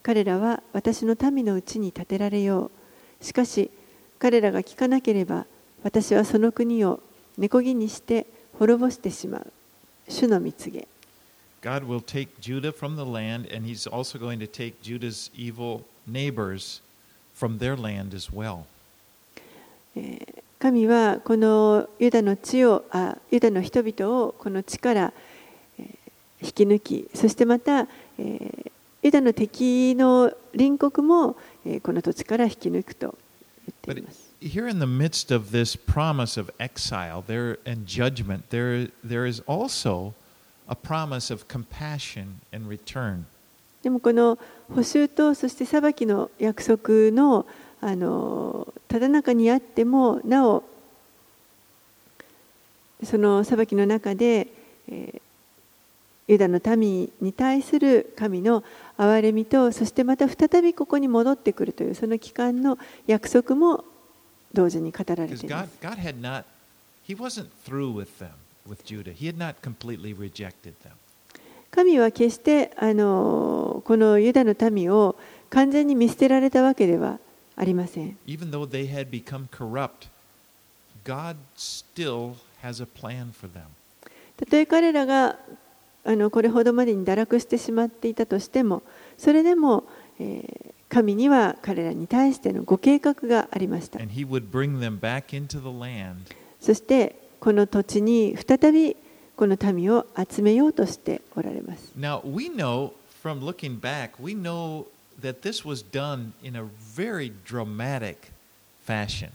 彼らは私の民のうちに建てられよう。しかし彼らが聞かなければ私はその国を根こぎにして滅ぼしてしまう主の蜜げ God will take Judah from the land, and he's also going to take Judah's evil neighbors from their land as well. 神はこのユダの地をあユダの人々をこの地からえー引き抜きそしてまた、えーユダの敵の隣国も、えーこの土地から引き抜くと言っています。Here in the midst of this promise of exile there and judgment, there, there is also a promise of compassion and return. でもこの補修とそして裁きの約束のあのただ中にあってもなおその裁きの中で、えーユダの民に対する神の憐れみとそしてまた再びここに戻ってくるというその期間の約束も同時に語られて。神は決してあのこのユダの民を完全に見捨てられたわけではありません。たとえ彼らがあのこれほどまでに堕落してしまっていたとしてもそれでも、えー、神には彼らに対してのご計画がありました。そしてこの土地に再びこの民を集めようとしておられます。Now, we know from looking back, we know that this was done in a very dramatic fashion.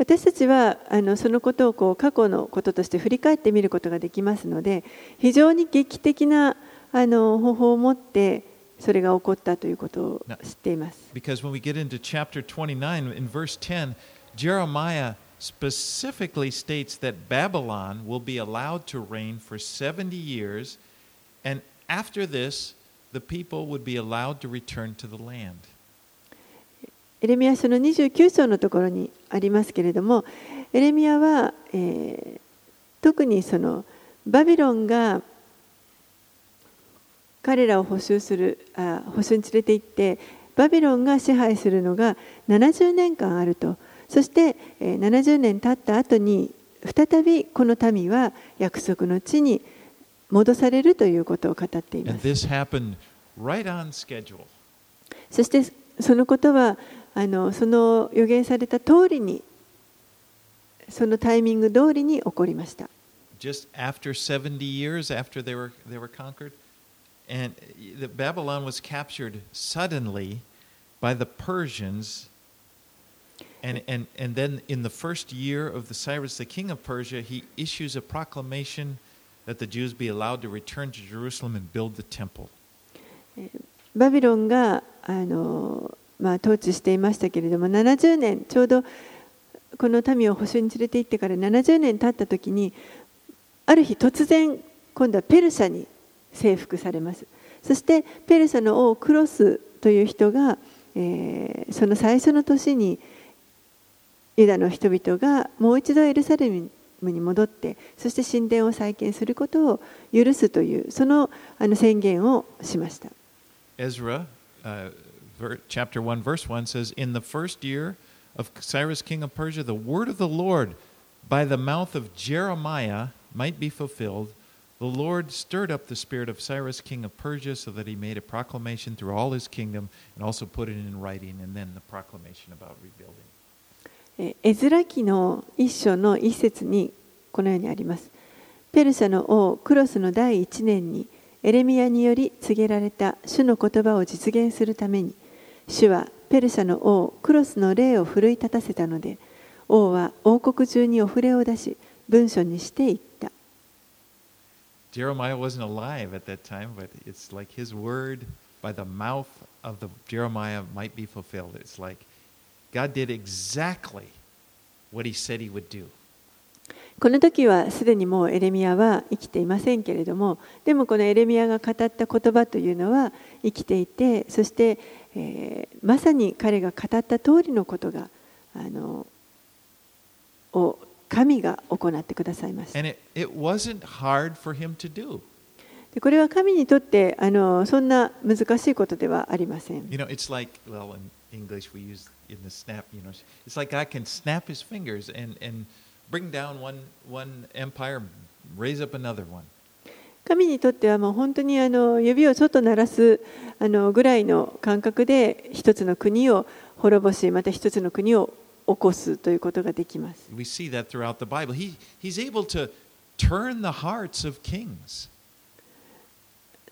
私たちはあのそのことをこう過去のこととして振り返ってみることができますので非常に劇的なあの方法を持ってそれが起こったということを知っています。Because when we get into chapter 29, in verse 10, Jeremiah specifically states that Babylon will be allowed to reign for 70 years, and after this, the people would be allowed to return to the land. エレミア書の29章のところにありますけれどもエレミアは、えー特にそのバビロンが彼らを捕囚するあ捕囚に連れて行ってバビロンが支配するのが70年間あるとそしてえー70年経った後に再びこの民は約束の地に戻されるということを語っていま And す this happened right on schedule. そしてそのことはあのその予言された通りにそのタイミング通りに起こりました just after 70 years after they were they were conquered and the babylon was captured suddenly by the persians and, and, and then in the first year of the cyrus the king of persia he issues a proclamation that the jews be allowed to return to jerusalem and build the temple バビロンがあの、まあ、統治していましたけれども70年ちょうどこの民を捕囚に連れて行ってから70年経った時にある日突然今度はペルシャに征服されます。そしてペルシャの王クロスという人が、えーその最初の年にユダの人々がもう一度エルサレムに戻ってそして神殿を再建することを許すというそのあの宣言をしました。Ezra, uh, ver- chapter 1, verse 1 says, In the first year of Cyrus, king of Persia, the word of the Lord by the mouth of Jeremiah might be fulfilled. The Lord stirred up the spirit of Cyrus, king of Persia, so that he made a proclamation through all his kingdom and also put it in writing, and then the proclamation about rebuilding. えーエズラ記の一章の一節にこのようにあります。ペルシャの王クロスの第一年にエレミアにより告げられた主の言葉を実現するために 主はペルシャの王クロスの霊を奮い立たせたので王は王国中にお触れを出し文書にしていった。Jeremiah wasn't alive at that time, but it's like his word by the mouth of the Jeremiah might be fulfilled. It's like God did exactly what he said he would do. この時はすでにもうエレミアは生きていませんけれどもでもこのエレミアが語った言葉というのは生きていてそして、えーまさに彼が語った通りのことがあのを神が行ってくださいました.でこれは神にとってあのそんな難しいことではありません You know, it's like, well, in English we use in the snap, you know, it's like God can snap his fingers and, and bring down one, one empire, raise up another one. 神にとってはもう本当にあの指をちょっと鳴らすあのぐらいの感覚で一つの国を滅ぼしまた一つの国を起こすということができます。We see that throughout the Bible. He, he's able to turn the hearts of kings.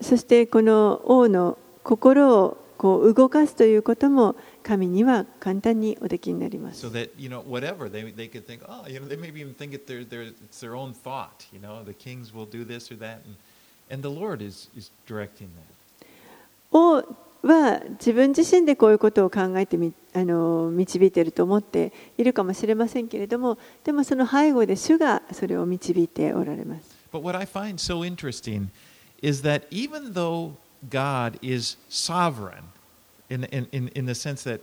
そしてこの王の心をこう動かすということも神には簡単におできになります so。that you know whatever they they could think oh you know they maybe even think it their their it's their own thought you know the kings will do this or that and and the Lord is is directing that 王は自分自身でこういうことを考えてみあの導いていると思っているかもしれませんけれどもでもその背後で主がそれを導いておられます。but what I find so interesting is that even though God is sovereign in in in, in the sense that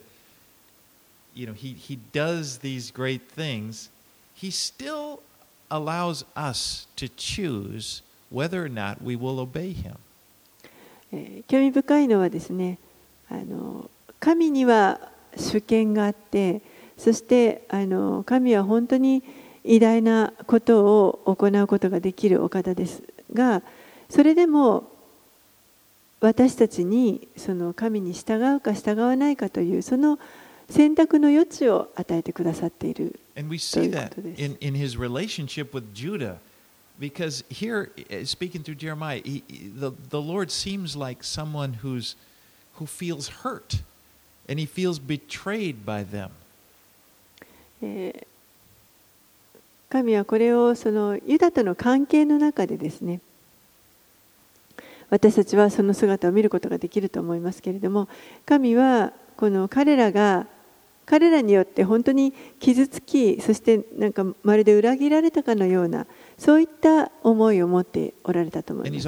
you know he he does these great things he still allows us to choose whether or not we will obey him え興味深いのはですねあの神には主権があってそしてあの神は本当に偉大なことを行うことができるお方ですがそれでも私たちにその神に従うか従わないかというその選択の余地を与えてくださっているということです。in, in his relationship with Judah. Because here, uh, speaking through Jeremiah, he, he- the, the Lord seems like someone who's, who feels hurt and he feels betrayed by them. えー神はこれをそのユダとの関係の中でですね私たちはその姿を見ることができると思いますけれども神はこの彼らが彼らによって本当に傷つきそしてなんかまるで裏切られたかのようなそういった思いを持っておられたと思います.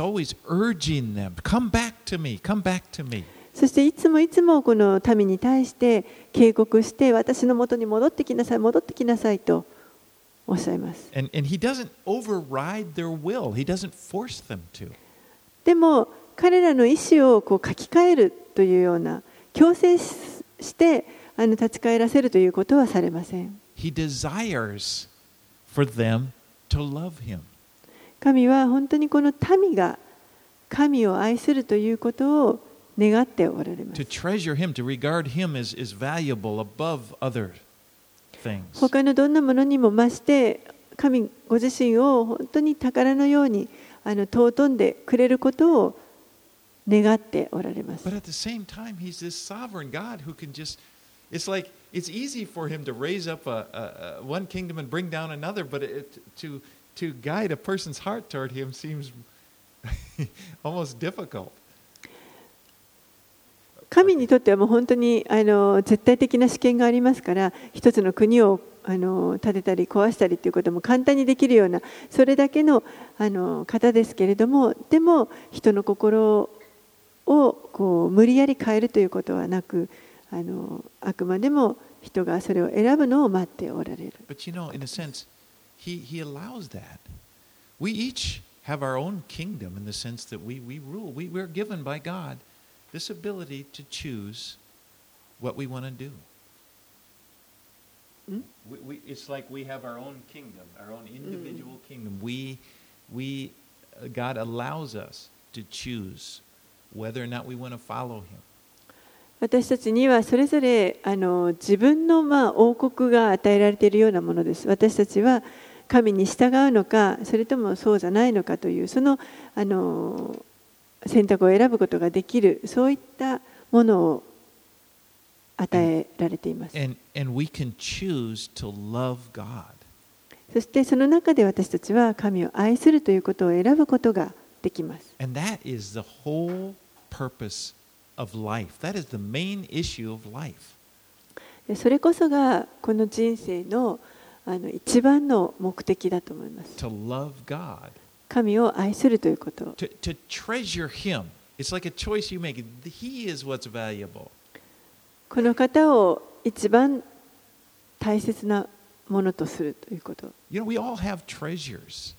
そしていつもいつもこの民に対して警告して私のもとに戻ってきなさい戻ってきなさいとおっしゃいます。And, and でも彼らの意思をこう書き換えるというような強制ししてあの立ち返らせるということはされません。He desires for them to love him. 神は本当にこの民が神を愛するということを願っておられま to す。treasure him, to regard him as, as valuable above other things. 他のどんなものにも増して神ご自身を本当に宝のようにあの尊んでくれることを願っておられます But。at the same time, he's this sovereign God who can just, it's like, it's easy for him to raise up a, a, a one kingdom and bring down another, but it, to, to guide a person's heart toward him seems almost difficult. 神にとってはもう本当にあの絶対的な試験がありますから一つの国をあの建てたり壊したりということも簡単にできるようなそれだけのあの方ですけれどもでも人の心をこう無理やり変えるということはなくあのあくまでも人がそれを選ぶのを待っておられる But you know, in a sense, he, he allows that. We each have our own kingdom in the sense that we, we rule. We, we're given by God this ability to choose what we want to do. Hmm? We, we, it's like we have our own kingdom, our own individual kingdom. We, we, uh, God allows us to choose whether or not we want to follow Him. 私たちにはそれぞれあの自分のまあ王国が与えられているようなものです。私たちは神に従うのかそれともそうじゃないのかというそのあの選択を選ぶことができるそういったものを与えられています。そしてその中で私たちは神を愛するということを選ぶことができます。それこそがこの人生の,あの一番の目的だと思います。神を愛するということ。To, to treasure him. It's like a choice you make. He is what's valuable. この方を一番大切なものとするということ。You know, we all have treasures.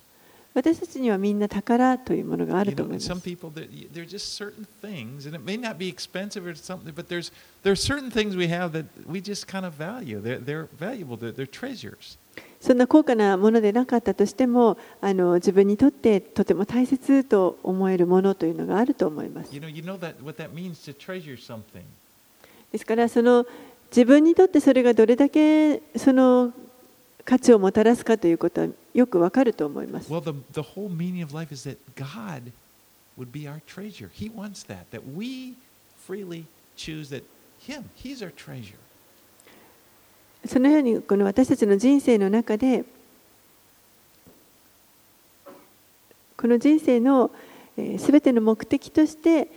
私たちにはみんな宝というものがあると思いま some す。people, there there are just certain things, and it may not be expensive or something, but there's there are certain things we have that we just kind of value. They're, they're valuable. They're, they're treasures. そんな高価なものでなかったとしてもあの自分にとってとても大切と思えるものというのがあると思います。You know, you know that what that means to treasure something. ですからその自分にとってそれがどれだけその価値をもたらすかということはよくわかると思います。Well, the, the whole meaning of life is that God would be our treasure. He wants that, that we freely choose that Him, He's our treasure. そのようにこの私たちの人生の中でこの人生のすべての目的として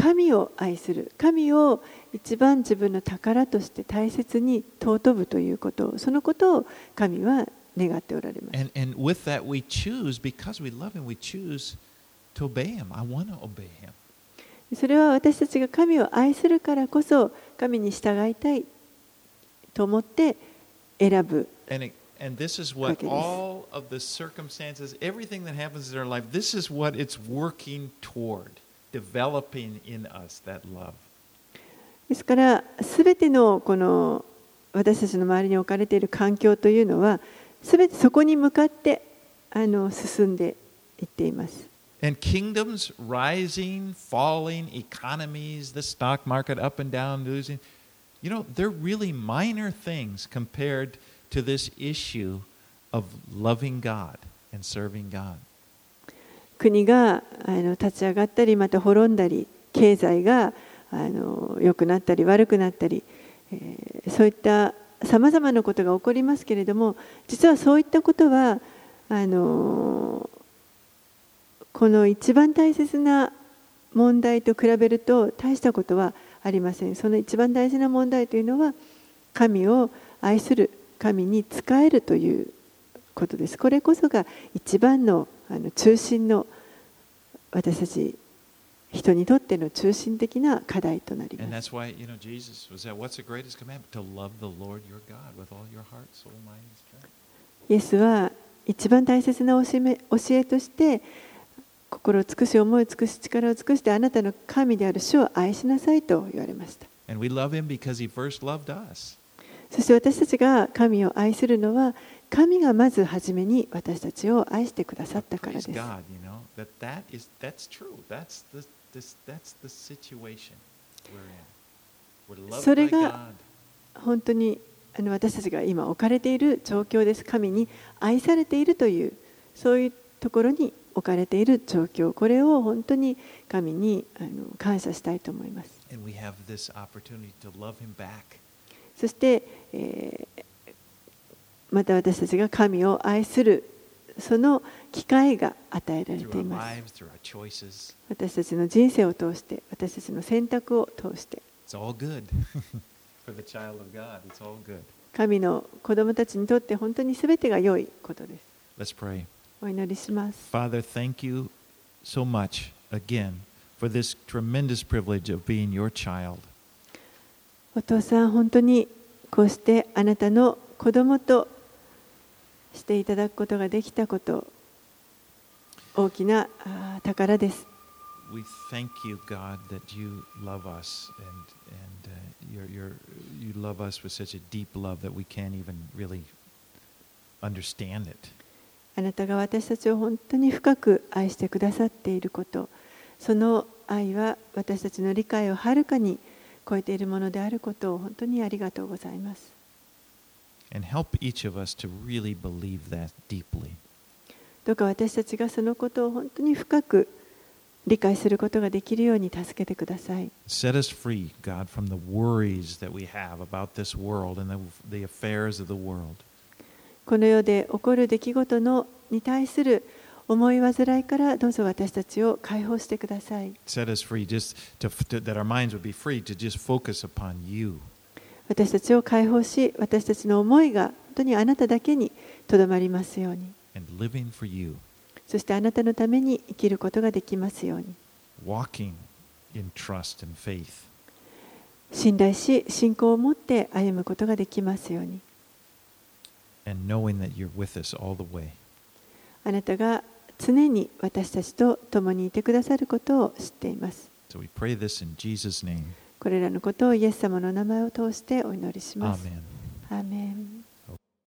神を愛する神を一番自分の宝として大切に尊ぶということそのことを神は願っておられます。And, and with that, we choose, because we love Him, we choose to obey Him. I want to obey Him. それは私たちが神を愛するからこそ神に従いたいと思って選ぶ And, it, and this is what all of the circumstances, everything that happens in our life, this is what it's working toward, developing in us that love. ですから全てのこの私たちの周りに置かれている環境というのは全てそこに向かってあの進んでいっています。 And kingdoms rising, falling, economies, the stock market up and down, losing, you know, they're really minor things compared to this issue of loving God and serving God. 国があの立ち上がったりまた滅んだり経済があの良くなったり悪くなったり、えーそういったさまざまなことが起こりますけれども実はそういったことはあのこの一番大切な問題と比べると大したことはありません。その一番大事な問題というのは神を愛する神に仕えるということです。これこそが一番の,あの中心の私たち人にとっての中心的な課題となります。イエスは一番大切な教え,として心を尽くし、思いを尽くし、力を尽くして、あなたの神である主を愛しなさいと言われました。そして私たちが神を愛するのは、神がまず初めに私たちを愛してくださったからです。それが本当にあの私たちが今置かれている状況です。神に愛されているという、そういうところに置かれている状況、これを本当に神にあの感謝したいと思います。そして、えー、また私たちが神を愛するその機会が与えられています。私たちの人生を通して、私たちの選択を通して。神の子供たちにとって本当にすべてが良いことです。お祈りします。お父さん、本当にこうしてあなたの子供としていただくことができたこと大きな宝ですあなたが私たちを本当に深く愛してくださっていることその愛は私たちの理解をはるかに超えているものであることを本当にありがとうございます。And help each of us to really believe that deeply. どうか私たちがそのことを本当に深く理解することができるように助けてください Set us free, God, from the worries that we have about this world and the, the affairs of the world. この世で起こる出来事のに対する思い煩いからどうぞ私たちを解放してください Set us free, just to, to, that our minds would be free to just focus upon you. 私たちを解放し私たちの思いが本当にあなただけにとどまりますように。そしてあなたのために生きることができますように。Walking in trust and faith. 信頼し信仰を持って歩むことができますように。And knowing that you're with us all the way. あなたが常に私たちと共にいてくださることを知っています。So これらのことをイエス様の名前を通してお祈りします.アーメン